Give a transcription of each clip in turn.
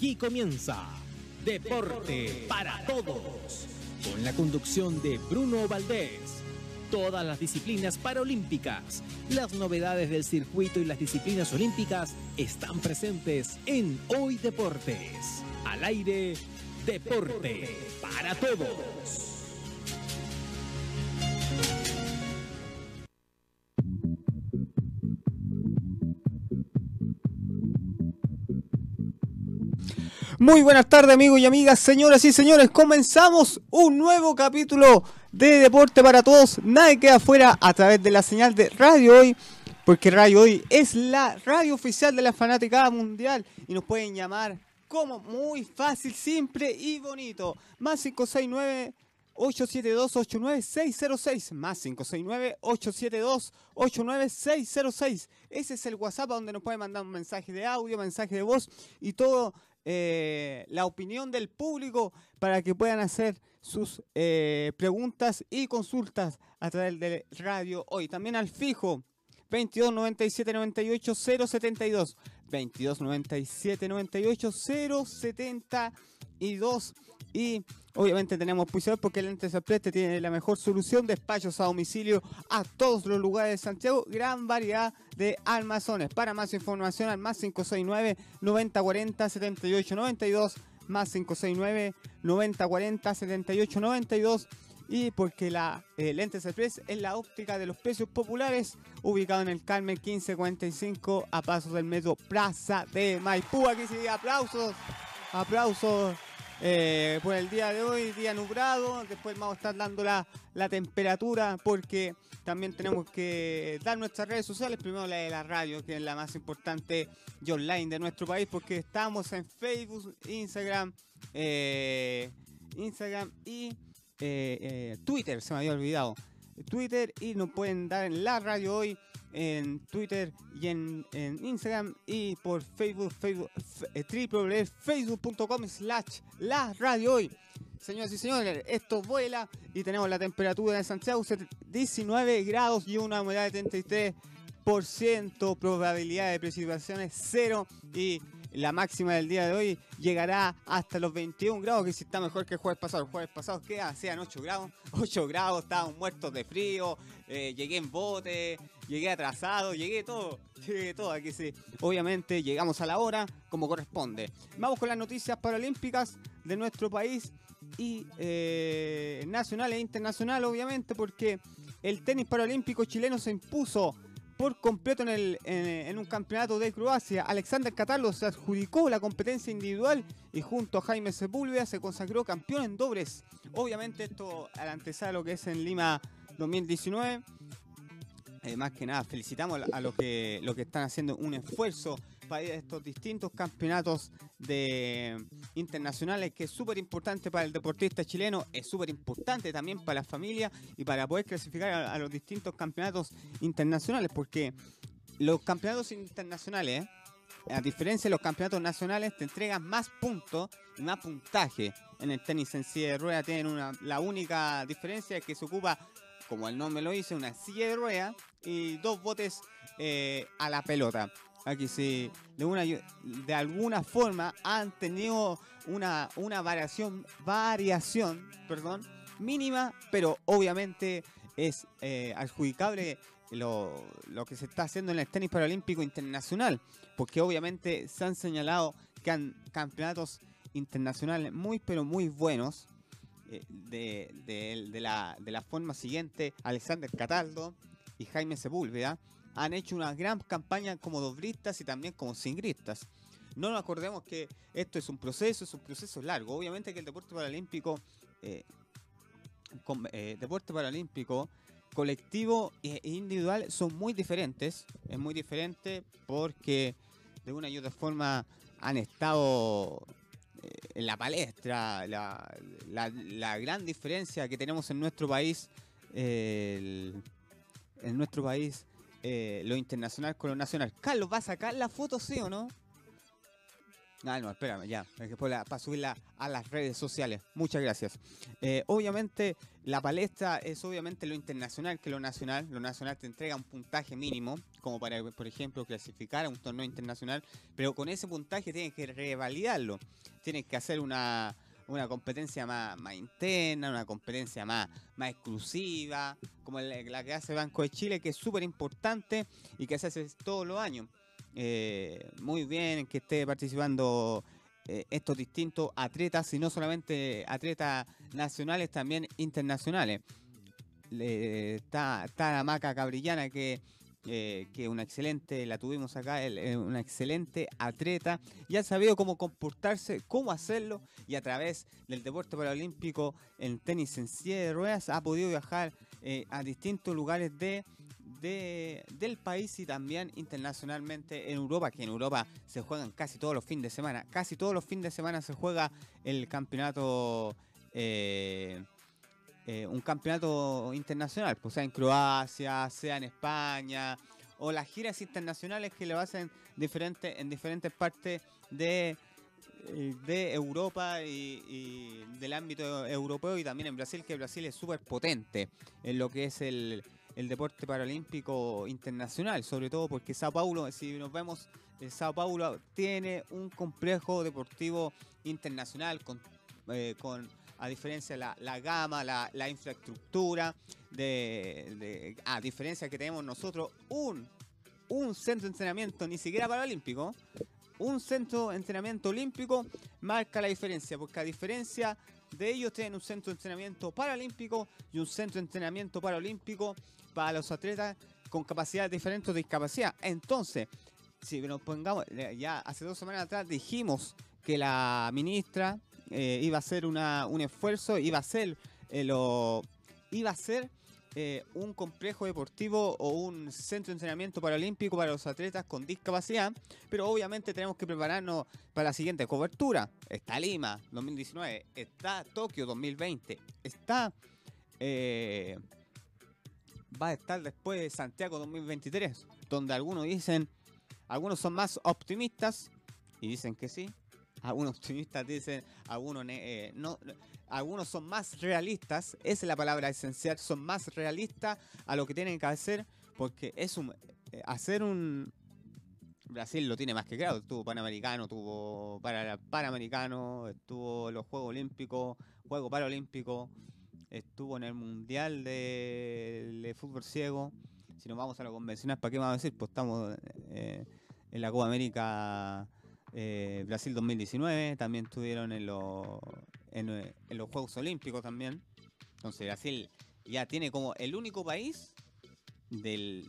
Aquí comienza Deporte para Todos, con la conducción de Bruno Valdés. Todas las disciplinas paralímpicas, las novedades del circuito y las disciplinas olímpicas están presentes en Hoy Deportes. Al aire, Deporte para Todos. Muy buenas tardes amigos y amigas, señoras y señores. Comenzamos un nuevo capítulo de Deporte para Todos. Nadie queda afuera a través de la señal de Radio Hoy, porque Radio Hoy es la radio oficial de la fanaticada mundial y nos pueden llamar como muy fácil, simple y bonito. Más 569 872-89606 más 569-872-89606. Ese es el WhatsApp donde nos pueden mandar un mensaje de audio, mensaje de voz y todo eh, la opinión del público para que puedan hacer sus eh, preguntas y consultas a través de radio hoy. También al fijo 22 97 98 072 22 97 98 072 y obviamente tenemos Puisador porque el Lentes Preste tiene la mejor solución, despachos a domicilio a todos los lugares de Santiago, gran variedad de almazones. Para más información al más 569 9040 7892 más 569 9040 7892 y porque la eh, Lentes Express es la óptica de los precios populares, ubicado en el Carmen 1545 a pasos del metro Plaza de Maipú. Aquí sí, aplausos, aplausos eh, por el día de hoy, día nublado. Después vamos a estar dando la, temperatura porque también tenemos que dar nuestras redes sociales. Primero la de la radio, que es la más importante y online de nuestro país, porque estamos en Facebook, Instagram, eh, Instagram y eh, eh, Twitter, se me había olvidado. Twitter y nos pueden dar en la radio hoy en Twitter y en, Instagram y por Facebook, Facebook eh, www.facebook.com slash la radio hoy. Señoras y señores, esto vuela y tenemos la temperatura de Santiago 19 grados y una humedad de 33%, probabilidad de precipitaciones cero y la máxima del día de hoy llegará hasta los 21 grados, que si está mejor que el jueves pasado. El jueves pasado, ¿qué hacían? 8 grados. 8 grados, estábamos muertos de frío, eh, llegué en bote, llegué atrasado, llegué todo. Llegué todo, aquí sí. Obviamente llegamos a la hora como corresponde. Vamos con las noticias paralímpicas de nuestro país y eh, nacional e internacional, obviamente, porque el tenis paralímpico chileno se impuso por completo en, el, en, un campeonato de Croacia. Alexander Cataldo se adjudicó la competencia individual y junto a Jaime Sepúlveda se consagró campeón en dobles. Obviamente esto al antesar lo que es en Lima 2019. Eh, más que nada, felicitamos a los que, lo que están haciendo un esfuerzo para ir a estos distintos campeonatos internacionales que es súper importante para el deportista chileno, es súper importante también para la familia y para poder clasificar a, los distintos campeonatos internacionales, porque los campeonatos internacionales, a diferencia de los campeonatos nacionales, te entregan más puntos y más puntaje. En el tenis en silla de rueda tienen una, la única diferencia es que se ocupa, como el nombre lo dice, una silla de rueda y dos botes eh, a la pelota aquí sí, de, una, de alguna forma han tenido una, una variación, variación, perdón, mínima, pero obviamente es eh, adjudicable lo, lo, que se está haciendo en el tenis paralímpico internacional, porque obviamente se han señalado que han campeonatos internacionales muy, pero muy buenos. Eh, de, la, de la forma siguiente, Alexander Cataldo y Jaime Sepúlveda han hecho una gran campaña como doblistas y también como singristas. No nos acordemos que esto es un proceso, es un proceso largo. Obviamente que el deporte paralímpico, eh, eh, deporte paralímpico colectivo e individual son muy diferentes. Es muy diferente porque de una y otra forma han estado en la palestra. La, gran diferencia que tenemos en nuestro país, en nuestro país eh, lo internacional con lo nacional. Carlos, ¿va a sacar la foto, sí o no? Ah, no, espérame, ya. Para subirla a las redes sociales. Muchas gracias. Eh, obviamente, la palestra es obviamente lo internacional que lo nacional. Lo nacional te entrega un puntaje mínimo, como para, por ejemplo, clasificar a un torneo internacional. Pero con ese puntaje tienes que revalidarlo. Tienes que hacer una, una competencia más, más interna, una competencia más, más exclusiva, como la, que hace Banco de Chile, que es súper importante y que se hace todos los años. Eh, muy bien que esté participando eh, estos distintos atletas, y no solamente atletas nacionales, también internacionales. está, la maca cabrillana que eh, que una excelente, la tuvimos acá, una excelente atleta y ha sabido cómo comportarse, cómo hacerlo y a través del deporte paralímpico en tenis en silla de ruedas ha podido viajar a distintos lugares de del país y también internacionalmente en Europa, que en Europa se juegan casi todos los fines de semana. Casi todos los fines de semana se juega el campeonato, eh, eh, un campeonato internacional, pues sea en Croacia, sea en España, o las giras internacionales que lo hacen diferente, en diferentes partes de de Europa y, y, del ámbito europeo y también en Brasil, que Brasil es súper potente en lo que es el, el deporte paralímpico internacional, sobre todo porque Sao Paulo, si nos vemos, eh, Sao Paulo tiene un complejo deportivo internacional con, eh, con a diferencia de la, gama, la, infraestructura, de, a diferencia que tenemos nosotros un, un centro de entrenamiento ni siquiera paralímpico, un centro de entrenamiento olímpico marca la diferencia, porque a diferencia de ellos tienen un centro de entrenamiento paralímpico y un centro de entrenamiento paralímpico para los atletas con capacidades diferentes de discapacidad. Entonces, si nos pongamos, eh, ya hace dos semanas atrás dijimos que la ministra eh, iba a hacer una, un esfuerzo, iba a hacer eh, lo, iba a ser un complejo deportivo o un centro de entrenamiento paralímpico para los atletas con discapacidad, pero obviamente tenemos que prepararnos para la siguiente cobertura. Está Lima 2019, está Tokio 2020, está va a estar después de Santiago 2023, donde algunos dicen, algunos son más optimistas y dicen que sí, algunos optimistas dicen, algunos eh, no, algunos son más realistas, esa es la palabra esencial, son más realistas a lo que tienen que hacer, porque es un eh, hacer un Brasil lo tiene más que claro, tuvo Panamericano, tuvo para Panamericano, estuvo los Juegos Olímpicos, Juegos Paralímpicos, estuvo en el Mundial de, Fútbol Ciego. Si nos vamos a lo convencional, ¿para qué vamos a decir? Pues estamos eh, en la Copa América eh, Brasil 2019, también estuvieron en, en, los Juegos Olímpicos también. Entonces Brasil ya tiene como el único país del,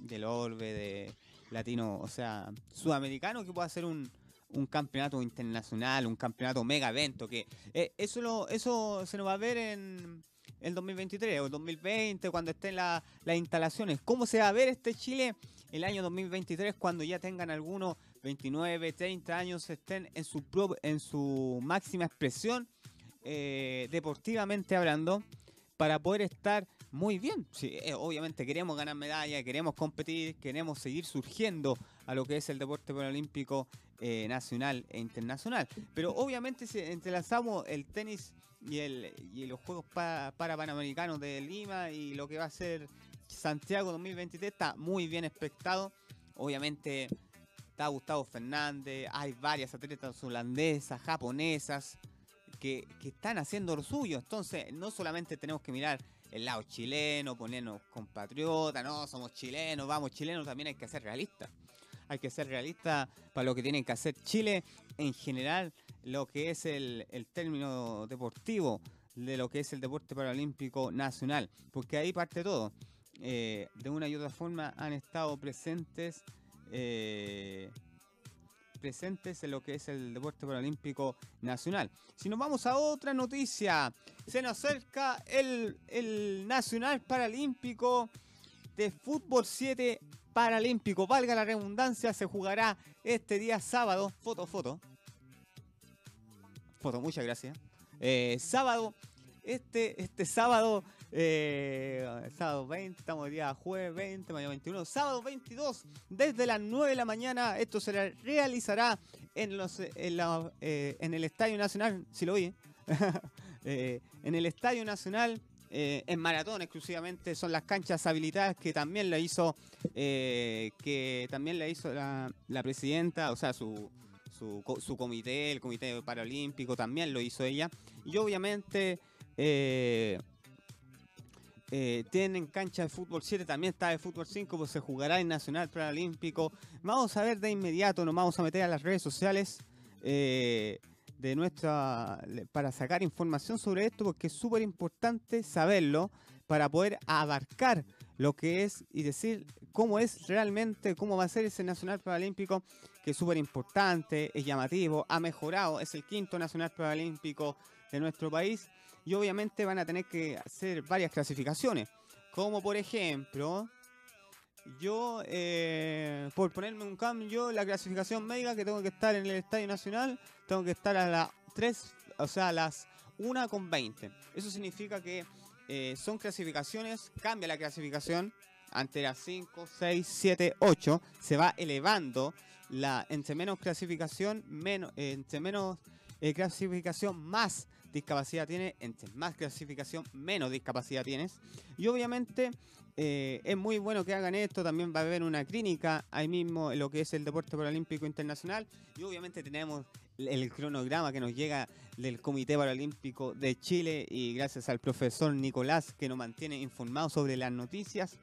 del orbe de latino, o sea, sudamericano que pueda hacer un, un campeonato internacional, un campeonato mega evento, que eh, eso, lo, eso se nos va a ver en el 2023 o el 2020 cuando estén las instalaciones. ¿Cómo se va a ver este Chile el año 2023 cuando ya tengan algunos 29, 30 años, estén en su, en su máxima expresión eh, deportivamente hablando? para poder estar muy bien. Eh, obviamente queremos ganar medallas, queremos competir, queremos seguir surgiendo a lo que es el deporte paralímpico eh, nacional e internacional. Pero obviamente si entrelazamos el tenis y, el, los Juegos para, Panamericanos de Lima y lo que va a ser Santiago 2023 está muy bien expectado. Obviamente está Gustavo Fernández, hay varias atletas holandesas, japonesas, que, están haciendo lo suyo. Entonces, no solamente tenemos que mirar el lado chileno, ponernos compatriotas, no, somos chilenos, vamos chilenos, también hay que ser realistas. Hay que ser realistas para lo que tienen que hacer Chile en general, lo que es el, término deportivo, de lo que es el deporte paralímpico nacional, porque ahí parte todo. Eh, de una y otra forma han estado presentes eh, presentes en lo que es el deporte paralímpico nacional. Si nos vamos a otra noticia, se nos acerca el, el Nacional Paralímpico de Fútbol 7 Paralímpico. Valga la redundancia, se jugará este día sábado. Foto, foto. Foto, muchas gracias. Eh, sábado, este, este sábado eh, sábado 20, estamos el día jueves 20, mañana 21, sábado 22, desde las 9 de la mañana, esto se realizará en, los, en, eh, el Estadio Nacional, si lo eh, en el Estadio Nacional, eh, en maratón exclusivamente, son las canchas habilitadas que también la hizo, eh, que también la hizo la, presidenta, o sea, su, su, co- su comité, el Comité Paralímpico, también lo hizo ella. Y obviamente eh, eh, tienen cancha de fútbol 7, también está de fútbol 5, pues se jugará en Nacional Paralímpico. Vamos a ver de inmediato, nos vamos a meter a las redes sociales eh, de nuestra para sacar información sobre esto, porque es súper importante saberlo para poder abarcar lo que es y decir cómo es realmente, cómo va a ser ese Nacional Paralímpico, que es súper importante, es llamativo, ha mejorado, es el quinto Nacional Paralímpico de nuestro país y obviamente van a tener que hacer varias clasificaciones, como por ejemplo, yo, eh, por ponerme un cambio, la clasificación médica que tengo que estar en el Estadio Nacional, tengo que estar a las 3, o sea, a las 1 con 20. Eso significa que eh, son clasificaciones, cambia la clasificación, ante las 5, 6, 7, 8, se va elevando la, entre menos clasificación, menos, eh, entre menos clasificación, más discapacidad tiene, entre más clasificación, menos discapacidad tienes. Y obviamente eh, es muy bueno que hagan esto, también va a haber una clínica ahí mismo en lo que es el Deporte Paralímpico Internacional. Y obviamente tenemos el cronograma que nos llega del Comité Paralímpico de Chile y gracias al profesor Nicolás que nos mantiene informados sobre las noticias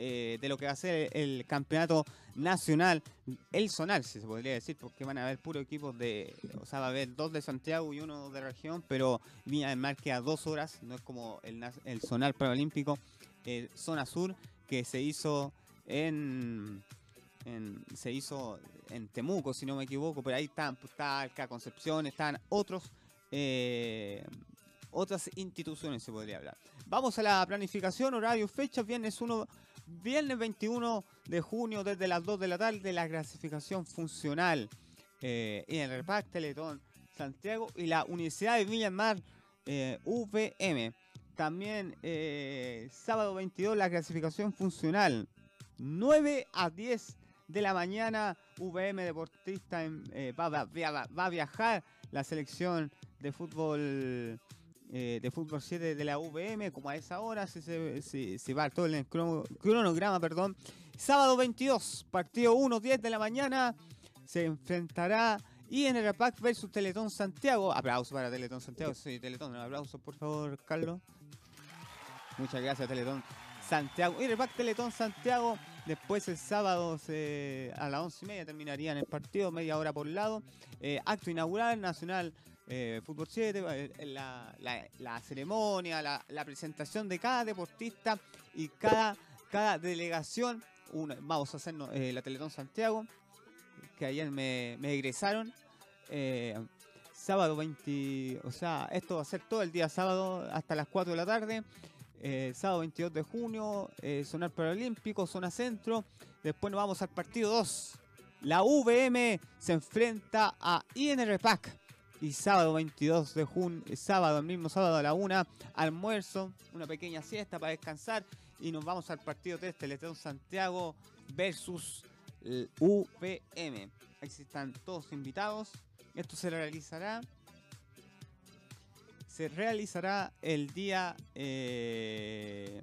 eh, de lo que va a ser el campeonato nacional, el zonal, si se podría decir, porque van a haber puro equipos de, o sea, va a haber dos de Santiago y uno de región, pero Viña del Mar queda dos horas, no es como el, el zonal paralímpico, eh, zona sur, que se hizo en, se hizo en Temuco, si no me equivoco, pero ahí están, pues, está Alca Concepción, están otros eh, otras instituciones se podría hablar. Vamos a la planificación, horario, fecha, viernes 1, viernes 21 de junio desde las 2 de la tarde, la clasificación funcional eh, en el reparto Teletón Santiago y la Universidad de Villa del Mar eh, VM. También eh, sábado 22 la clasificación funcional 9 a 10 de la mañana VM Deportista eh, va a viajar la selección de fútbol eh, de fútbol 7 de la VM como a esa hora se, se, va todo el crono- cronograma perdón. Sábado 22 partido 1 10 de la mañana se enfrentará INR Pack versus Teletón Santiago. Aplauso para Teletón Santiago. Sí Teletón un por favor Carlos. Muchas gracias Teletón Santiago. INR Pack Teletón Santiago. Después el sábado a las once y media terminarían el partido, media hora por lado. Eh, acto inaugural, Nacional eh, Fútbol 7, eh, la, la- la ceremonia, la, la presentación de cada deportista y cada, cada delegación. Vamos a hacernos eh, la Teletón Santiago, que ayer me, me egresaron. Eh, sábado 20, o sea, esto va a ser todo el día sábado hasta las 4 de la tarde. Sábado 22 de junio, eh, Sonar Paralímpico, Zona Centro. Después nos vamos al partido 2. La VM se enfrenta a INR Pack. Y sábado 22 de junio, sábado, el mismo sábado a la 1, almuerzo, una pequeña siesta para descansar. Y nos vamos al partido 3, Teletón Santiago versus el UVM. Ahí están todos invitados. Esto se realizará se realizará el día eh,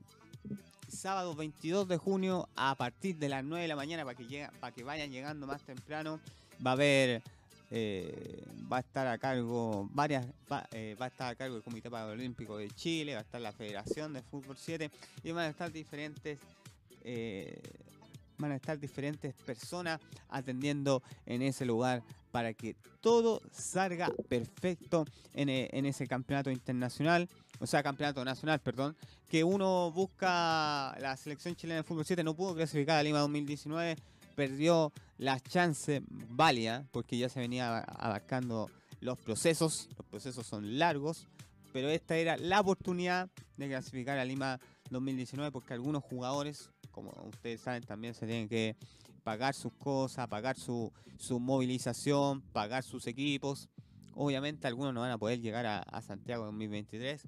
sábado 22 de junio a partir de las 9 de la mañana para que para que vayan llegando más temprano. Va a haber eh, va a estar a cargo varias va, eh, va a estar a cargo el Comité Paralímpico de Chile, va a estar la Federación de Fútbol 7 y van a estar diferentes eh, van a estar diferentes personas atendiendo en ese lugar para que todo salga perfecto en, en ese campeonato internacional, o sea, campeonato nacional, perdón, que uno busca la selección chilena de fútbol 7 no pudo clasificar a Lima 2019, perdió las chances válidas porque ya se venía abarcando los procesos, los procesos son largos, pero esta era la oportunidad de clasificar a Lima 2019 porque algunos jugadores, como ustedes saben, también se tienen que pagar sus cosas, pagar su, su movilización, pagar sus equipos. Obviamente algunos no van a poder llegar a, a Santiago 2023.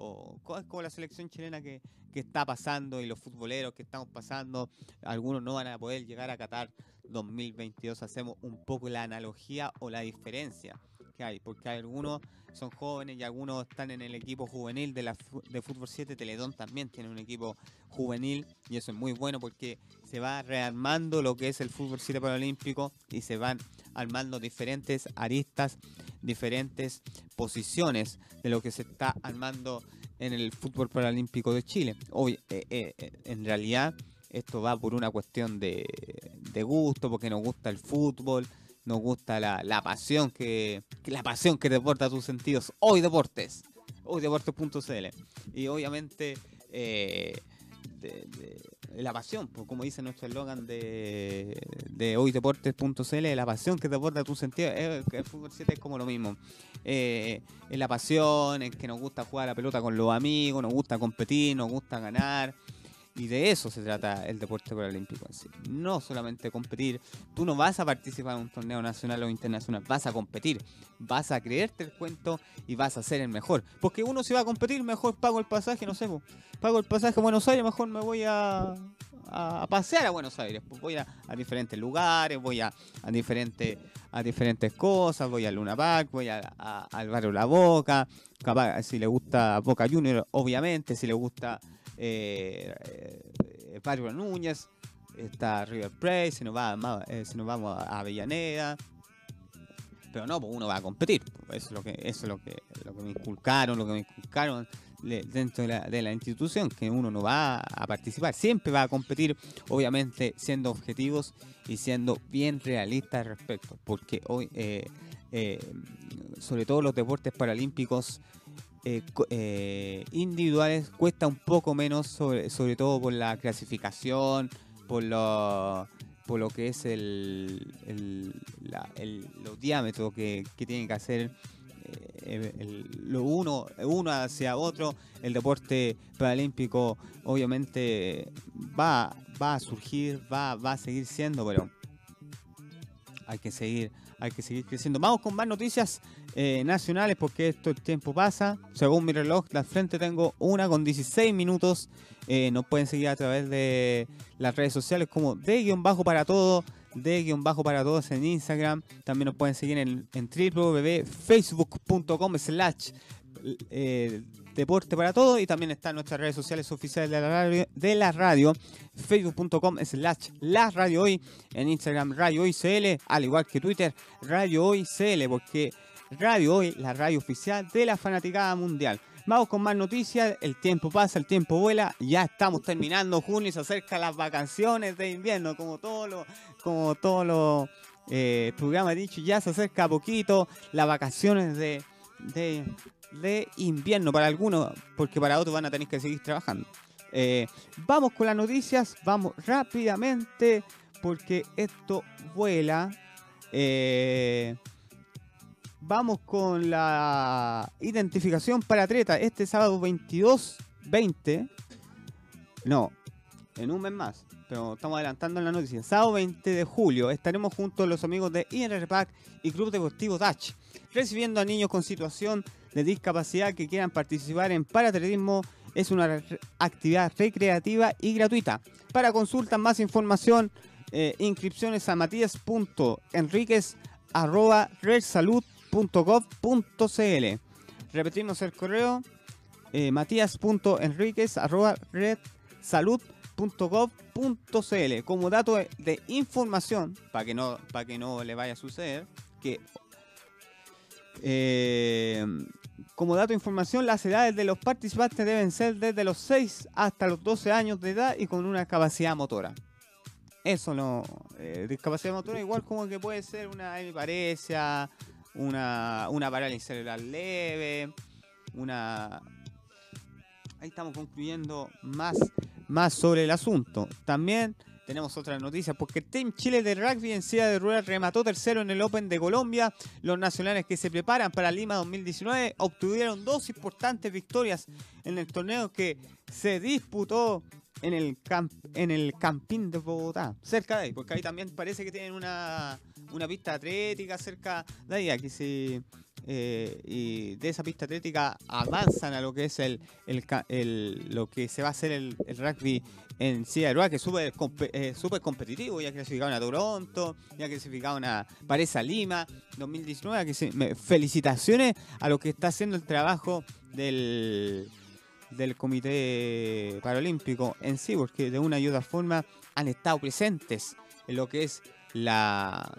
O co- es como la selección chilena que, que está pasando y los futboleros que estamos pasando, algunos no van a poder llegar a Qatar 2022 hacemos un poco la analogía o la diferencia que hay, porque algunos son jóvenes y algunos están en el equipo juvenil de, la, de Fútbol 7. Teledón también tiene un equipo juvenil y eso es muy bueno porque se va rearmando lo que es el Fútbol 7 Paralímpico y se van armando diferentes aristas, diferentes posiciones de lo que se está armando en el fútbol paralímpico de Chile. Hoy, eh, eh, eh, en realidad, esto va por una cuestión de, gusto, porque nos gusta el fútbol, nos gusta la, pasión que, la pasión que deporta tus sentidos. Hoy Deportes, hoy Deportes.cl. Y obviamente la pasión, pues, como dice nuestro eslogan de, de hoydeportes.cl, la pasión que deporta tus sentidos. el fútbol 7 es como lo mismo. es la pasión, es que nos gusta jugar a la pelota con los amigos, nos gusta competir, nos gusta ganar. Y de eso se trata el deporte paralímpico en sí. No solamente competir. Tú no vas a participar en un torneo nacional o internacional. Vas a competir. Vas a creerte el cuento y vas a ser el mejor. Porque uno si va a competir, mejor pago el pasaje, no sé. Pago el pasaje a Buenos Aires, mejor me voy a, a pasear a Buenos Aires. Voy a, diferentes lugares, voy a, a, diferentes, a diferentes cosas. Voy a Luna Park, voy a, al barrio La Boca. Capaz, si le gusta Boca Junior, obviamente. Si le gusta eh, eh, Barrio Núñez, está River Plate, si nos, va, eh, si nos vamos a Avellaneda. Pero no, pues uno va a competir. Eso es lo que, eso es lo que me inculcaron, lo que me inculcaron dentro de la, de la, institución, que uno no va a participar, siempre va a competir, obviamente siendo objetivos y siendo bien realistas al respecto, porque hoy, eh, sobre todo los deportes paralímpicos, eh, eh, individuales cuesta un poco menos, sobre, sobre todo por la clasificación, por lo, por lo que es el, el, los diámetros que, que tienen que hacer eh, lo uno, uno hacia otro. El deporte paralímpico obviamente va, va a surgir, va, va a seguir siendo, pero hay que seguir, hay que seguir creciendo. Vamos con más noticias eh, nacionales porque esto el tiempo pasa. Según mi reloj de frente tengo una con 16 minutos. Eh, nos pueden seguir a través de las redes sociales como de guion bajo para todo, de guion bajo para todos en Instagram. También nos pueden seguir en, en www.facebook.com slash eh, deporte para todo y también están nuestras redes sociales oficiales de la radio, de la radio facebook.com slash la radio hoy en Instagram radio hoy CL al igual que Twitter radio hoy CL porque Radio Hoy, la radio oficial de la fanaticada mundial. Vamos con más noticias, el tiempo pasa, el tiempo vuela, ya estamos terminando junio y se acercan las vacaciones de invierno, como todos los como todos los eh, programas dicho, ya se acerca poquito las vacaciones de, de, invierno para algunos, porque para otros van a tener que seguir trabajando. Eh, vamos con las noticias, vamos rápidamente, porque esto vuela. Eh, Vamos con la identificación para atleta. Este sábado 22, 20. No, en un mes más. Pero estamos adelantando en la noticia. Sábado 20 de julio estaremos junto a los amigos de INRPAC y Club Deportivo Dutch, recibiendo a niños con situación de discapacidad que quieran participar en paratletismo. Es una actividad recreativa y gratuita. Para consultas, más información, eh, inscripciones a matías.enriquez.redsalud.com .gov.cl Repetimos el correo eh, matías.enriquez.redsalud.gov.cl como dato de, información para que no para que no le vaya a suceder que eh, como dato de información, las edades de los participantes deben ser desde los 6 hasta los 12 años de edad y con una capacidad motora. Eso no. Eh, discapacidad motora, igual como que puede ser una parecia una, una parálisis cerebral leve, una... Ahí estamos concluyendo más, más sobre el asunto. También tenemos otras noticias porque Team Chile de rugby en silla de ruedas remató tercero en el Open de Colombia. Los nacionales que se preparan para Lima 2019 obtuvieron dos importantes victorias en el torneo que se disputó en el, camp, en el Campín de Bogotá, cerca de ahí, porque ahí también parece que tienen una, una pista atlética cerca de se, eh, y de esa pista atlética avanzan a lo que es el, lo que se va a hacer el, rugby en Sierra que es súper eh, competitivo, ya clasificaron a Toronto, ya clasificaron a Pareza Lima 2019, que felicitaciones a lo que está haciendo el trabajo del, del Comité Paralímpico en sí, porque de una y otra forma han estado presentes en lo que es la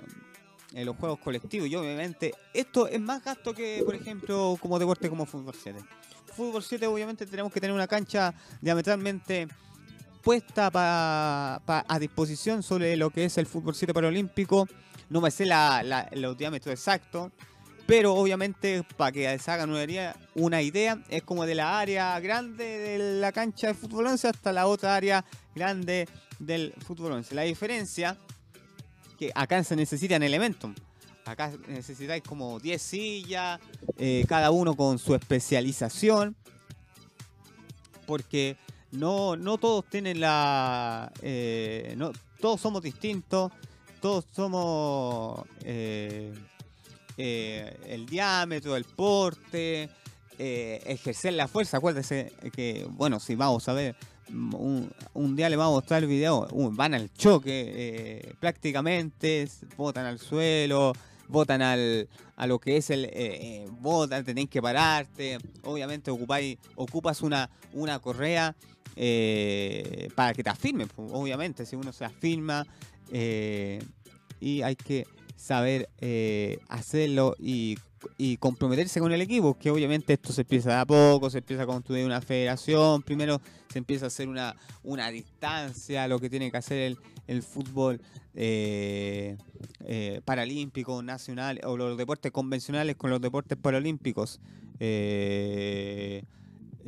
los juegos colectivos. Y obviamente esto es más gasto que por ejemplo como deporte como fútbol 7 fútbol 7 obviamente tenemos que tener una cancha diametralmente puesta a disposición sobre lo que es el fútbol 7 paralímpico. No me sé la, los diámetros exactos pero obviamente para que se hagan una idea, es como de la área grande de la cancha de fútbol 11 hasta la otra área grande del fútbol 11. La diferencia que acá se necesitan elementos. Acá necesitáis como 10 sillas, eh, cada uno con su especialización. Porque no, no todos tienen la. Eh, no, todos somos distintos. Todos somos. Eh, el diámetro, el porte, ejercer la fuerza. Acuérdense que, bueno, si vamos a ver un, día le vamos a mostrar el video, van al choque eh, prácticamente, botan al suelo, botan al, a lo que es el eh, eh tenéis que pararte, obviamente ocupáis, ocupas una, una correa eh, para que te afirme, obviamente, si uno se afirma y hay que saber hacerlo y y comprometerse con el equipo, que obviamente esto se empieza de a poco, se empieza a construir una federación, primero se empieza a hacer una, una distancia, lo que tiene que hacer el, el fútbol eh, eh, paralímpico, nacional, o los deportes convencionales con los deportes paralímpicos. Eh,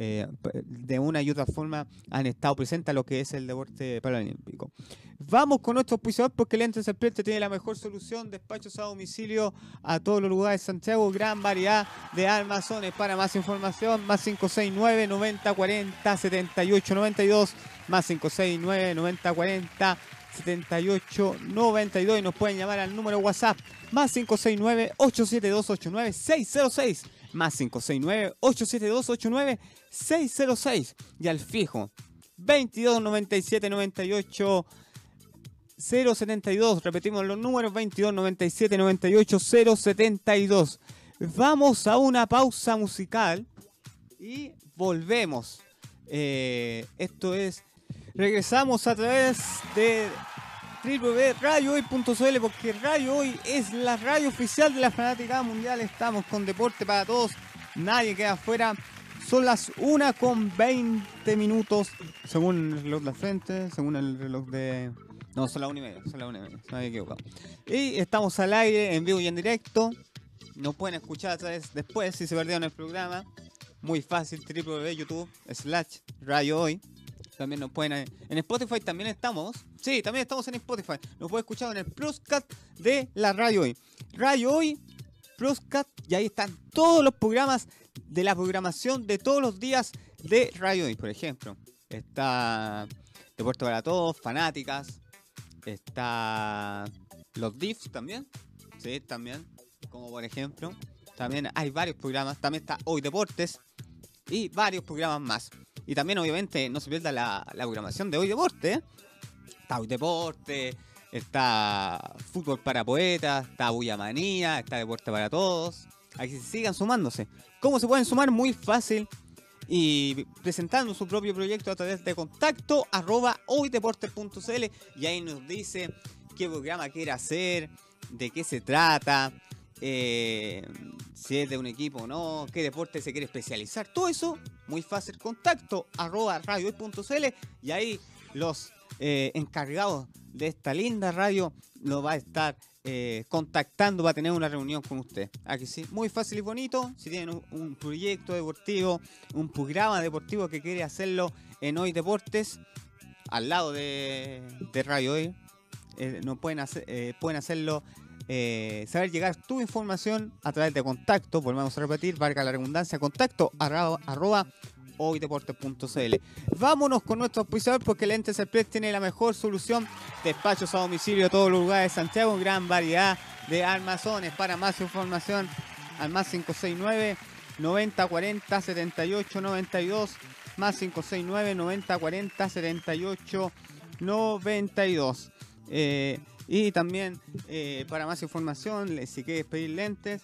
eh, de una y otra forma han estado presentes a lo que es el deporte paralímpico. Vamos con nuestro auspiciador porque el Ente Serpiente tiene la mejor solución, despachos a domicilio a todos los lugares de Santiago, gran variedad de almazones. Para más información, más 569 90 40 78 92, más 569 90 40 78 92 y nos pueden llamar al número WhatsApp más 569 872 89 606 más 569 872 89 606 y al fijo 22 97 98 072. Repetimos los números 22 97 98 072. Vamos a una pausa musical y volvemos. Eh, esto es. Regresamos a través de www.radiohoy.cl porque Radio Hoy es la radio oficial de la fanática mundial. Estamos con deporte para todos. Nadie queda afuera. Son las 1 con 20 minutos, según el reloj de la frente, según el reloj de... No, son las 1 y media, son las 1 y media, se me había equivocado. Y estamos al aire, en vivo y en directo. Nos pueden escuchar a través después si se perdieron el programa. Muy fácil, www.youtube slash radio hoy. También nos pueden... En Spotify también estamos. Sí, también estamos en Spotify. Nos pueden escuchar en el Pluscat de la Radio Hoy. Radio Hoy, Pluscat, y ahí están todos los programas de la programación de todos los días de Radio Hoy, por ejemplo. Está Deporte para Todos, Fanáticas, está los DIFs también, sí, también, como por ejemplo. También hay varios programas, también está Hoy Deportes y varios programas más. Y también obviamente no se pierda la, programación de Hoy Deporte. Está Hoy Deporte, está Fútbol para Poetas, está Bullamanía, está Deporte para Todos. Aquí sigan sumándose. ¿Cómo se pueden sumar? Muy fácil. Y presentando su propio proyecto a través de contacto arroba hoydeportes.cl y ahí nos dice qué programa quiere hacer, de qué se trata, eh, si es de un equipo o no, qué deporte se quiere especializar. Todo eso, muy fácil. Contacto arroba radiohoy.cl y ahí los eh, encargados de esta linda radio lo va a estar eh, contactando para tener una reunión con usted. Aquí sí, muy fácil y bonito. Si tienen un, proyecto deportivo, un programa deportivo que quiere hacerlo en Hoy Deportes, al lado de, Radio Hoy, no pueden, hacer, pueden hacerlo. Saber llegar tu información a través de contacto, volvemos a repetir, valga la redundancia, contacto arroba hoydeportes.cl. Vámonos con nuestro auspiciador porque el Ente Serpres tiene la mejor solución. Despachos a domicilio de todos los lugares de Santiago, gran variedad de almazones. Para más información, al más 569 90 40 78 92 más 569 90 40 78 92 y también eh, para más información si quieres pedir lentes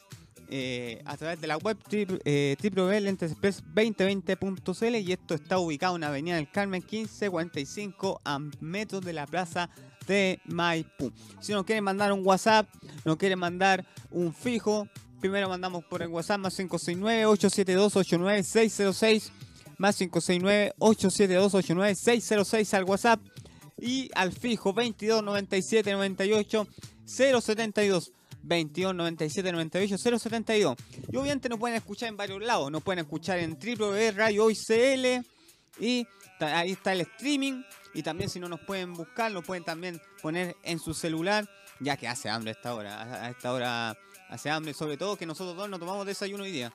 eh, a través de la web eh, www.lentesexpress2020.cl y esto está ubicado en Avenida del Carmen 1545 a metros de la plaza de Maipú. Si nos quieren mandar un WhatsApp, nos quieren mandar un fijo, primero mandamos por el WhatsApp más 569-872-89606, más 569-872-89606 al WhatsApp y al fijo 22 97 98 072. 22 97 98 072. Y obviamente nos pueden escuchar en varios lados. Nos pueden escuchar en www.radio.cl y ahí está el streaming. Y también si no nos pueden buscar, lo pueden también poner en su celular, ya que hace hambre a esta hora. A esta hora hace hambre, sobre todo que nosotros dos no tomamos desayuno hoy día.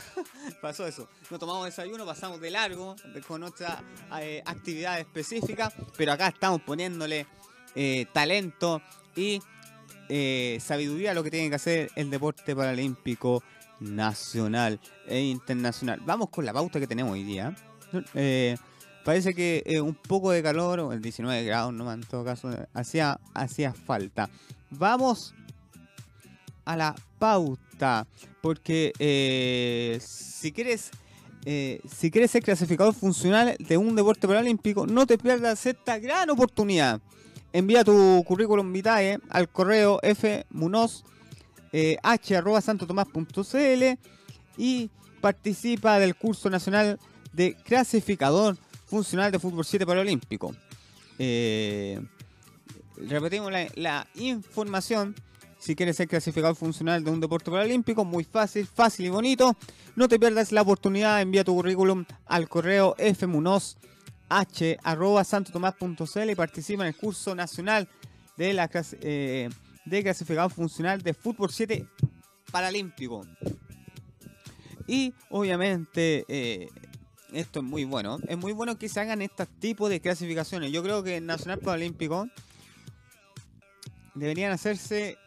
Pasó eso. No tomamos desayuno, pasamos de largo con nuestra eh, actividad específica, pero acá estamos poniéndole eh, talento y eh, sabiduría a lo que tiene que hacer el deporte paralímpico nacional e internacional. Vamos con la pauta que tenemos hoy día. Parece que eh, un poco de calor, el 19 grados no en todo caso, hacía, hacía falta. Vamos a la pauta, porque eh, si quieres... Eh, si quieres ser clasificador funcional de un deporte paralímpico, no te pierdas esta gran oportunidad. Envía tu currículum vitae al correo fmunoz eh, y participa del curso nacional de clasificador funcional de fútbol 7 paralímpico. Eh, repetimos la, información. Si quieres ser clasificado funcional de un deporte paralímpico, muy fácil, fácil y bonito. No te pierdas la oportunidad, envía tu currículum al correo fmunoz y participa en el curso nacional de la eh, de clasificado funcional de fútbol 7 paralímpico. Y obviamente eh, esto es muy bueno. Es muy bueno que se hagan estos tipos de clasificaciones. Yo creo que el Nacional Paralímpico deberían hacerse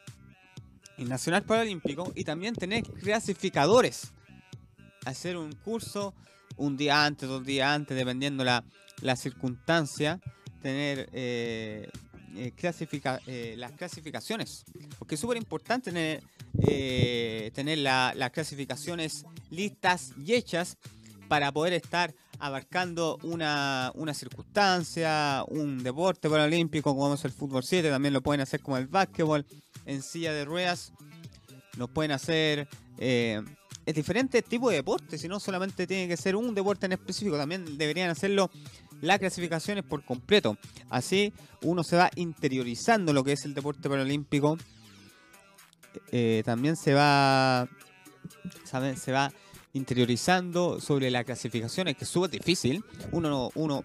el Nacional Paralímpico y también tener clasificadores. Hacer un curso un día antes, dos días antes, dependiendo la, la circunstancia, tener eh, eh, eh, las clasificaciones. Porque es súper importante tener, tener las clasificaciones listas y hechas para poder estar abarcando una, circunstancia, un deporte paralímpico como es el fútbol 7, también lo pueden hacer como el básquetbol en silla de ruedas, lo pueden hacer eh, es diferentes tipos de deportes, si no solamente tiene que ser un deporte en específico, también deberían hacerlo las clasificaciones por completo. Así uno se va interiorizando lo que es el deporte paralímpico. Eh, también se va, ¿saben? se va interiorizando sobre la clasificación, es que es súper difícil. Uno, uno,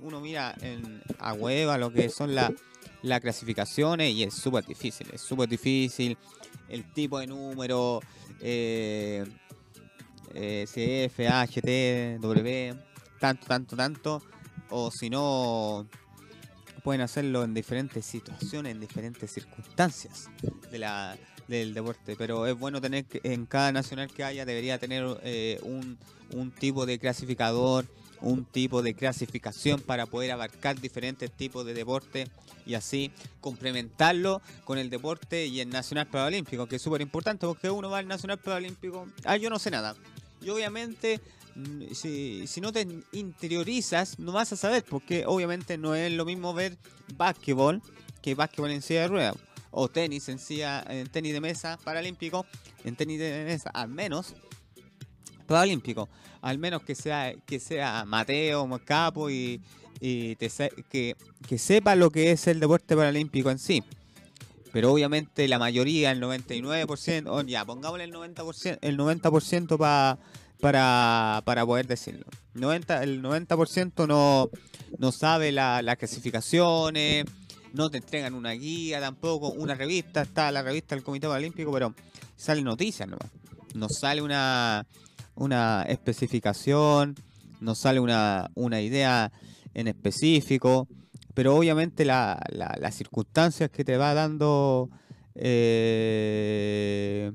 uno mira en, a hueva lo que son las clasificaciones y es súper difícil, es súper difícil. El tipo de número, eh, eh, CF, HT, W, tanto, tanto, tanto. O si no, pueden hacerlo en diferentes situaciones, en diferentes circunstancias de la del deporte, pero es bueno tener en cada nacional que haya debería tener eh, un, un tipo de clasificador, un tipo de clasificación para poder abarcar diferentes tipos de deporte y así complementarlo con el deporte y el Nacional Paralímpico, que es súper importante porque uno va al Nacional Paralímpico, ah, yo no sé nada. Y obviamente, mm, si, si no te interiorizas, no vas a saber, porque obviamente no es lo mismo ver básquetbol que básquetbol en silla de ruedas o tenis en, en tenis de mesa paralímpico, en tenis de mesa al menos paralímpico, al menos que sea que sea Mateo, Capo y, y que, que sepa lo que es el deporte paralímpico en sí. Pero obviamente la mayoría, el 99%, ya, pongámosle el 90%, el 90% para, para poder decirlo. 90, el 90% no, no sabe las clasificaciones, no te entregan una guía tampoco, una revista, está la revista del Comité Olímpico, pero sale noticias nomás. No sale una, una especificación, no sale una, una idea en específico, pero obviamente la, las circunstancias que te va dando eh,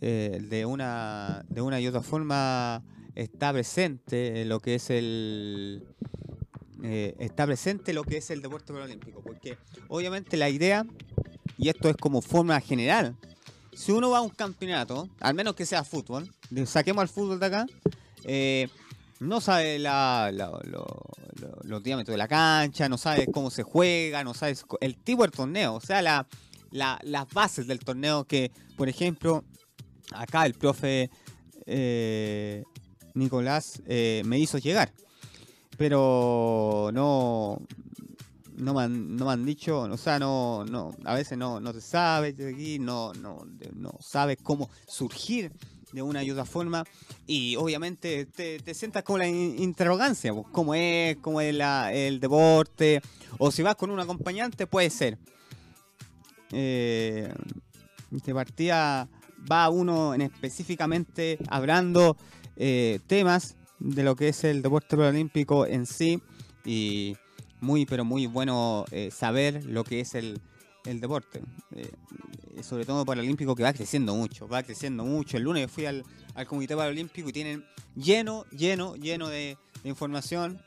eh, de una de una y otra forma está presente lo que es el eh, está presente lo que es el deporte paralímpico, porque obviamente la idea, y esto es como forma general, si uno va a un campeonato, al menos que sea fútbol, saquemos al fútbol de acá, eh, no sabe los diámetros de la cancha, no sabe cómo se juega, no sabe el tipo del torneo, o sea, la, las bases del torneo que, por ejemplo, acá el profe eh, Nicolás me hizo llegar. Pero no no me han, no me han dicho, o sea, no, no, a veces no, no te sabes de aquí, no, no, no sabes cómo surgir de una y otra forma y obviamente te, te sientas con la interrogancia, pues, cómo es, cómo es el deporte, o si vas con un acompañante puede ser. Eh, de partida va uno en específicamente hablando eh, temas de lo que es el deporte paralímpico en sí y muy pero muy bueno eh, saber lo que es el, deporte. Eh, sobre todo paralímpico que va creciendo mucho, va creciendo mucho. El lunes fui al, Comité Paralímpico y tienen lleno, lleno, lleno de, información,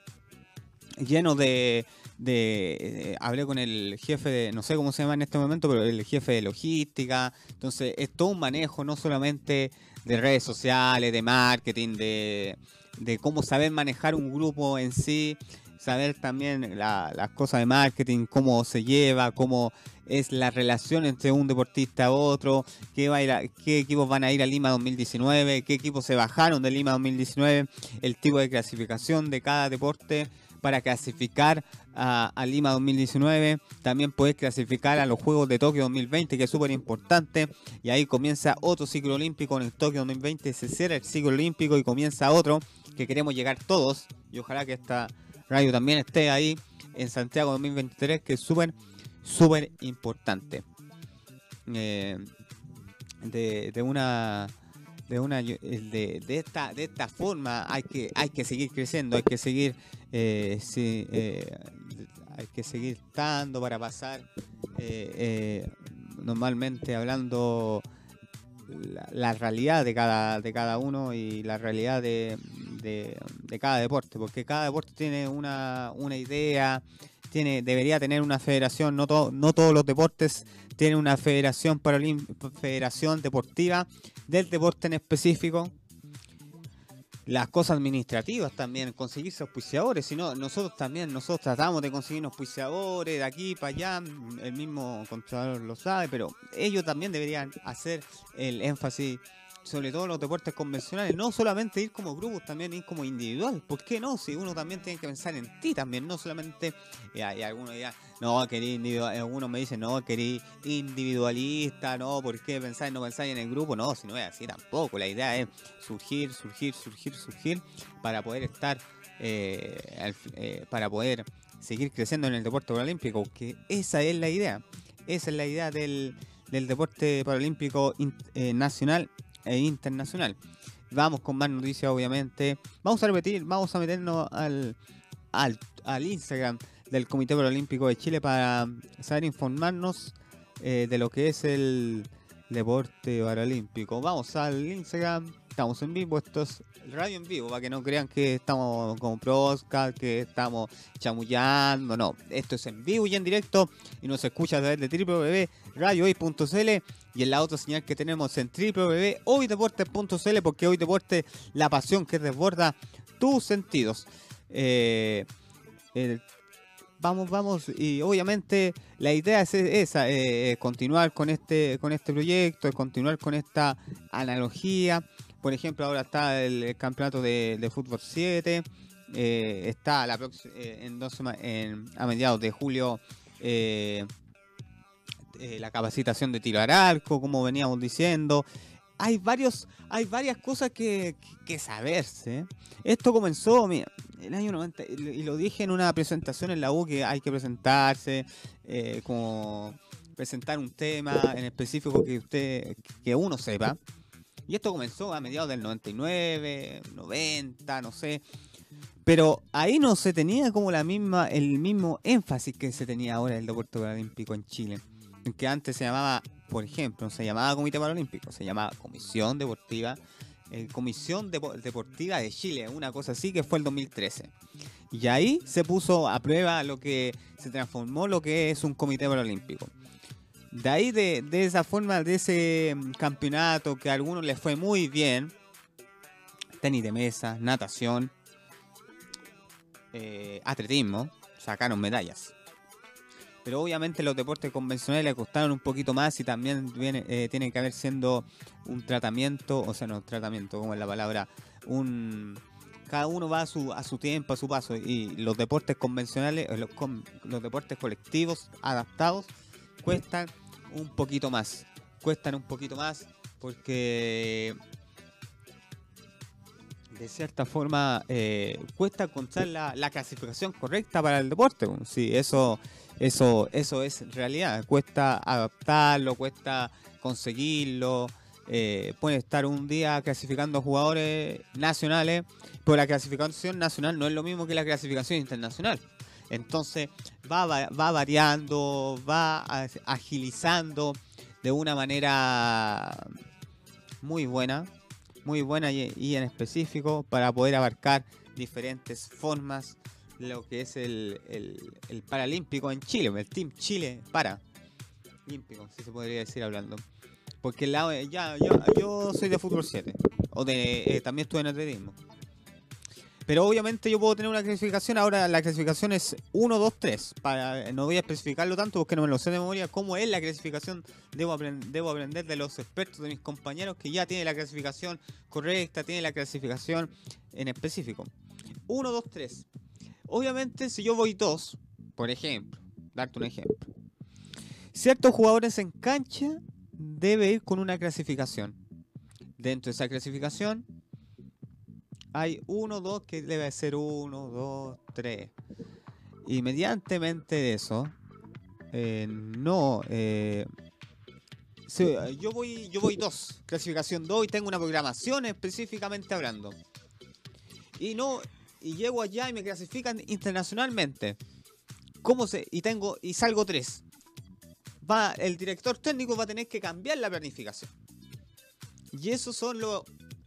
lleno de, de eh, hablé con el jefe de, no sé cómo se llama en este momento, pero el jefe de logística. Entonces es todo un manejo, no solamente de redes sociales, de marketing, de, de cómo saber manejar un grupo en sí, saber también las cosas de marketing, cómo se lleva, cómo es la relación entre un deportista a otro, qué, va a qué equipos van a ir a Lima 2019, qué equipos se bajaron de Lima 2019, el tipo de clasificación de cada deporte para clasificar a, Lima 2019. También puedes clasificar a los Juegos de Tokio 2020, que es súper importante. Y ahí comienza otro ciclo olímpico en el Tokio 2020. Se cierra el ciclo olímpico y comienza otro que queremos llegar todos. Y ojalá que esta radio también esté ahí en Santiago 2023, que es súper, súper importante. Eh, de, una de una de, esta de esta forma hay que hay que seguir creciendo hay que seguir eh, eh, hay que seguir estando para pasar normalmente hablando la, realidad de cada de cada uno y la realidad de, de, cada deporte, porque cada deporte tiene una, una idea, tiene, debería tener una federación, no, no todos los deportes tienen una federación, federación deportiva del deporte en específico. Las cosas administrativas también, conseguirse auspiciadores, si no, nosotros también, nosotros tratamos de conseguir auspiciadores de aquí para allá, el mismo Contralor lo sabe, pero ellos también deberían hacer el énfasis sobre todo los deportes convencionales, no solamente ir como grupos, también ir como individual. ¿Por qué no? Si uno también tiene que pensar en ti también, no solamente, y algunos ya, no, quería individual, algunos me dicen, no, quería individualista, no, ¿por qué pensar no pensar en el grupo? No, si no es así tampoco. La idea es surgir, surgir, surgir, surgir para poder estar, eh, eh, para poder seguir creciendo en el deporte paralímpico, que esa es la idea. Esa es la idea del, del deporte paralímpico eh, nacional e internacional. Vamos con más noticias, obviamente. Vamos a repetir, vamos a meternos al, al, al Instagram del Comité Paralímpico de Chile para saber informarnos eh, de lo que es el deporte paralímpico. Vamos al Instagram, estamos en vivo, esto es radio en vivo, para que no crean que estamos con Proscar, que estamos chamullando, no, esto es en vivo y en directo y nos escucha a través de www.radiohoy.cl y en la otra señal que tenemos en www.hoydeportes.cl porque hoy deporte la pasión que desborda tus sentidos. Eh, vamos, vamos, y obviamente la idea es esa, eh, continuar con este, con este proyecto, continuar con esta analogía. Por ejemplo, ahora está el, campeonato de, fútbol 7, eh, está la eh, en a mediados de julio la capacitación de tiro al arco, como veníamos diciendo. Hay varios, hay varias cosas que, saberse. Esto comenzó, mira, el año 90, y lo dije en una presentación en la U que hay que presentarse, eh, como presentar un tema en específico que usted, que uno sepa. Y esto comenzó a mediados del 99, 90, no sé. Pero ahí no se tenía como la misma, el mismo énfasis que se tenía ahora en el deporte paralímpico en Chile. que antes se llamaba, por ejemplo, se llamaba Comité Paralímpico, se llamaba Comisión Deportiva, eh, Comisión Deportiva de Chile, una cosa así que fue el 2013. Y ahí se puso a prueba lo que se transformó lo que es un Comité Paralímpico. De ahí, de, esa forma, de ese mm, campeonato que a algunos les fue muy bien, tenis de mesa, natación, eh, atletismo, sacaron medallas. Pero obviamente los deportes convencionales le costaron un poquito más y también viene, eh, tiene que haber siendo un tratamiento, o sea, no tratamiento, como es la palabra, un cada uno va a su, a su tiempo, a su paso. Y los deportes convencionales, eh, los, los deportes colectivos adaptados, cuestan un poquito más. Cuestan un poquito más porque de cierta forma eh, cuesta encontrar la, clasificación correcta para el deporte. Sí, eso, eso, eso es realidad. Cuesta adaptarlo, cuesta conseguirlo. Eh, puede estar un día clasificando jugadores nacionales, pero la clasificación nacional no es lo mismo que la clasificación internacional. Entonces va, va variando, va agilizando de una manera muy buena muy buena y, en específico para poder abarcar diferentes formas lo que es el, el, Paralímpico en Chile, el Team Chile Paralímpico, si se podría decir hablando. Porque el ya, yo, yo soy de fútbol 7, o de, eh, también estuve en atletismo. Pero obviamente yo puedo tener una clasificación. Ahora la clasificación es 1, 2, 3. Para, no voy a especificarlo tanto porque no me lo sé de memoria. ¿Cómo es la clasificación? Debo, debo aprender de los expertos, de mis compañeros que ya tienen la clasificación correcta, tienen la clasificación en específico. 1, 2, 3. Obviamente si yo voy 2, por ejemplo, darte un ejemplo. Ciertos jugadores en cancha debe ir con una clasificación. Dentro de esa clasificación hay uno, dos, que debe ser uno, dos, tres. Y mediantemente eso, eh, no. Eh, yo voy yo voy dos, clasificación 2 y tengo una programación específicamente hablando. Y no y llego allá y me clasifican internacionalmente. ¿Cómo se y tengo y salgo tres? Va el director técnico va a tener que cambiar la planificación. Y esos son los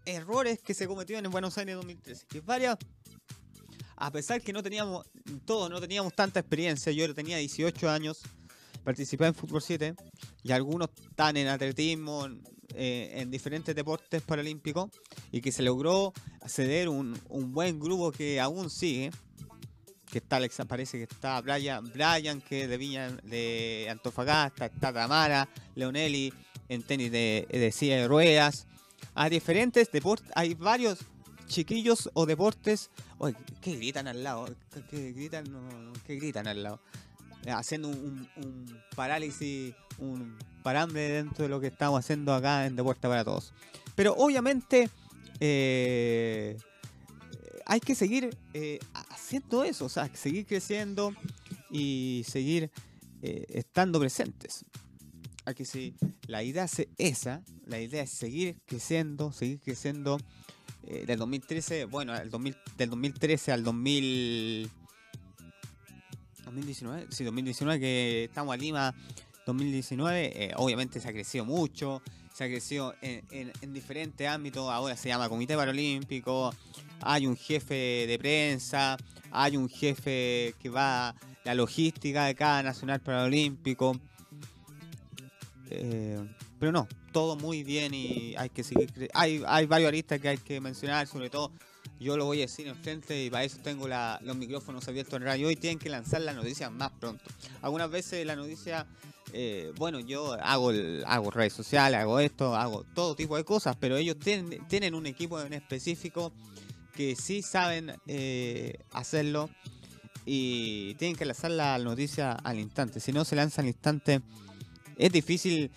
errores que se cometieron en Buenos Aires 2013. Que varias, a pesar que no teníamos, todos no teníamos tanta experiencia, yo tenía 18 años, participé en Fútbol 7 y algunos están en atletismo, eh, en diferentes deportes paralímpicos y que se logró acceder un, un buen grupo que aún sigue que está Alexa, parece que está Brian, Brian que de Viña de Antofagasta, está Tamara, Leonelli en tenis de, de silla de ruedas, a diferentes deportes. Hay varios chiquillos o deportes. Oye, ¿qué gritan al lado? ¿Qué, gritan? ¿Qué gritan al lado? Eh, haciendo un, parálisis, un parambre dentro de lo que estamos haciendo acá en Deporte para Todos. Pero obviamente eh, hay que seguir eh, haciendo eso, o sea, seguir creciendo y seguir estando presentes que si la idea es esa, la idea es seguir creciendo, seguir creciendo eh, del 2013, bueno, el 2000, del 2013 al 2000, 2019, sí, 2019 que estamos a Lima, 2019, eh, obviamente se ha crecido mucho, se ha crecido en, en, diferentes ámbitos, ahora se llama Comité Paralímpico, hay un jefe de prensa, hay un jefe que va la logística de cada Nacional Paralímpico, eh, pero no, todo muy bien y hay que seguir. Hay, hay varios aristas que hay que mencionar, sobre todo yo lo voy a decir enfrente y para eso tengo los micrófonos abiertos en radio. Hoy tienen que lanzar la noticia más pronto. Algunas veces la noticia, eh, bueno, yo hago, hago redes sociales, hago esto, hago todo tipo de cosas, pero ellos tienen, tienen un equipo en específico que sí saben eh, hacerlo y tienen que lanzar la noticia al instante. Si no se lanza al instante es difícil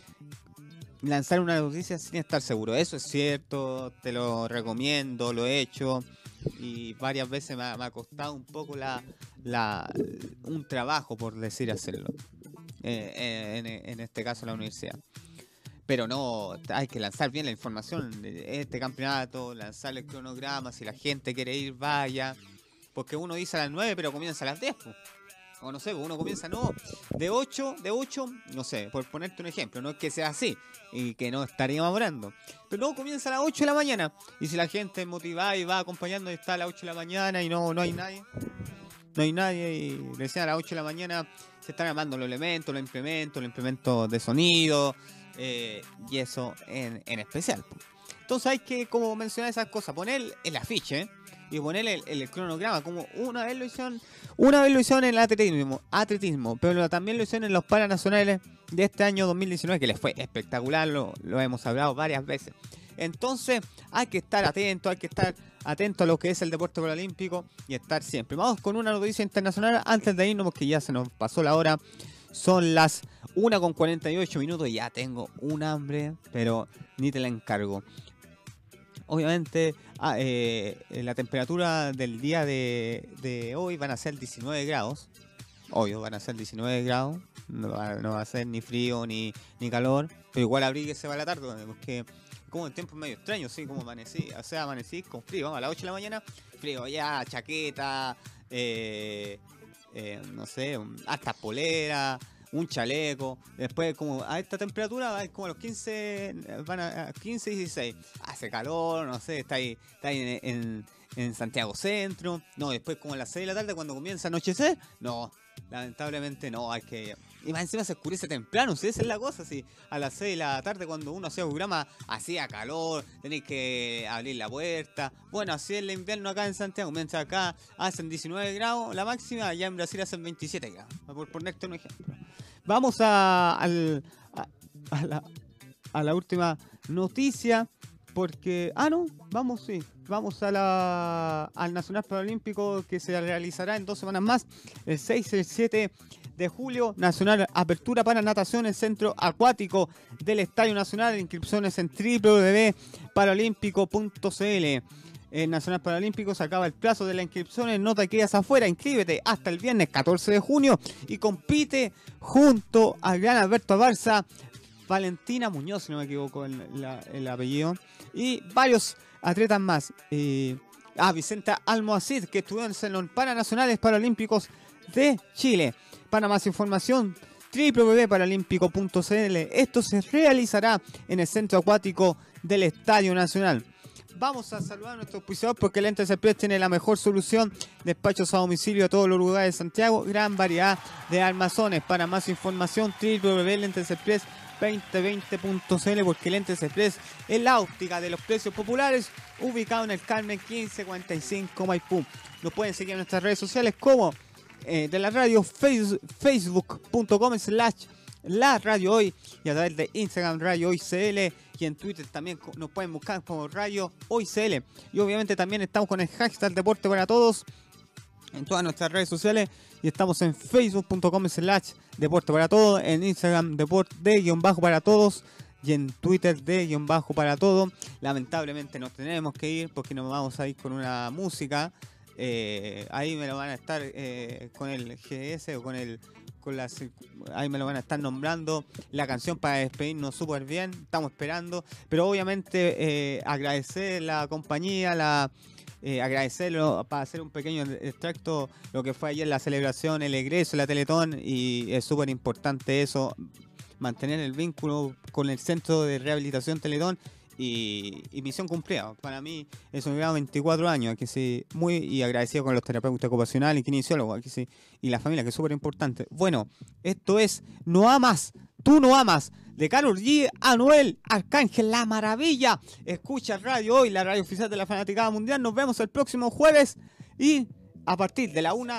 lanzar una noticia sin estar seguro. Eso es cierto, te lo recomiendo, lo he hecho y varias veces me ha, costado un poco la, un trabajo, por decir hacerlo. Eh, en, este caso la universidad. Pero no, hay que lanzar bien la información este campeonato, lanzar el cronograma, si la gente quiere ir, vaya. Porque uno dice a las 9, pero comienza a las 10. O no sé, uno comienza, no, de 8, de 8, no sé, por ponerte un ejemplo, no es que sea así y que no estaríamos hablando. Pero no, comienza a las 8 de la mañana. Y si la gente es motivada y va acompañando y está a las 8 de la mañana y no, no hay nadie, no hay nadie y recién a las 8 de la mañana se están armando los elementos, los implementos, los implementos de sonido eh, y eso en, en especial. Entonces hay que, como mencionar esas cosas, poner el afiche y poner el, cronograma, como una vez lo hicieron, una vez lo hicieron en el atletismo, atletismo, pero también lo hicieron en los Paranacionales de este año 2019, que les fue espectacular, lo, lo hemos hablado varias veces. Entonces hay que estar atento, hay que estar atento a lo que es el deporte paralímpico y estar siempre. Vamos con una noticia internacional antes de irnos, porque ya se nos pasó la hora. Son las 1 con 48 minutos y ya tengo un hambre, pero ni te la encargo obviamente ah, eh, la temperatura del día de, hoy van a ser 19 grados. Obvio, van a ser 19 grados. No va, a ser ni frío ni, ni calor. Pero igual abríguese va la tarde, porque como el tiempo es medio extraño, sí, como amanecí. O sea, amanecí con frío. Vamos a las 8 de la mañana, frío ya, chaqueta, eh, eh, no sé, hasta polera un chaleco. Después, como a esta temperatura, como a los 15, van a, 15, 16. Hace calor, no sé, está ahí, está ahí en, en, Santiago Centro. No, después, como a las 6 de la tarde, cuando comienza a anochecer, no, lamentablemente no, hay que. Y más encima se oscurece temprano, si esa es la cosa, si a las 6 de la tarde cuando uno hacía programa hacía calor, tenéis que abrir la puerta. Bueno, así es el invierno acá en Santiago, mientras acá hacen 19 grados la máxima, allá en Brasil hacen 27 grados, por ponerte un ejemplo. Vamos a, la, última noticia. Porque, ah, no, vamos, sí, vamos a la, al Nacional Paralímpico que se realizará en dos semanas más, el 6 y el 7 de julio, Nacional Apertura para Natación en Centro Acuático del Estadio Nacional, inscripciones en www.paralímpico.cl el Nacional Paralímpico se acaba el plazo de la inscripción. No te quedas afuera. Inscríbete hasta el viernes 14 de junio y compite junto al gran Alberto Barça, Valentina Muñoz, si no me equivoco el, apellido, y varios atletas más. Eh, ah, Vicenta Almoacid, que estudió en los Paranacionales Paralímpicos de Chile. Para más información, www.paralímpico.cl. Esto se realizará en el Centro Acuático del Estadio Nacional. Vamos a saludar a nuestro auspiciador porque Lentes Express tiene la mejor solución. Despachos a domicilio a todos los lugares de Santiago. Gran variedad de almazones. Para más información, www.lentesexpress2020.cl porque Lentes Express es la óptica de los precios populares ubicado en el Carmen 1545 Maipú. Nos pueden seguir en nuestras redes sociales como eh, de la radio facebook.com slash la radio hoy y a través de Instagram Radio Hoy CL y en Twitter también nos pueden buscar como Radio Hoy. Y obviamente también estamos con el hashtag Deporte para Todos en todas nuestras redes sociales y estamos en facebook.com slash Deporte para Todos, en Instagram Deporte de guion bajo para todos y en Twitter de guion bajo para todo. Lamentablemente nos tenemos que ir porque nos vamos a ir con una música. Eh, ahí me lo van a estar eh, con el GS o con el con las ahí me lo van a estar nombrando. La canción para despedirnos súper bien estamos esperando. Pero obviamente eh, agradecer la compañía la eh, agradecerlo para hacer un pequeño extracto lo que fue ayer la celebración el egreso la Teletón y es súper importante eso mantener el vínculo con el centro de rehabilitación Teletón y, misión cumplida. Para mí es un grado 24 años, que sí, muy y agradecido con los terapeutas ocupacionales y kinesiólogos, aquí sí, y la familia, que es súper importante. Bueno, esto es No Amas, Tú No Amas, de Carol G, Anuel, Arcángel, La Maravilla. Escucha Radio Hoy, la radio oficial de la Fanaticada Mundial. Nos vemos el próximo jueves y a partir de la una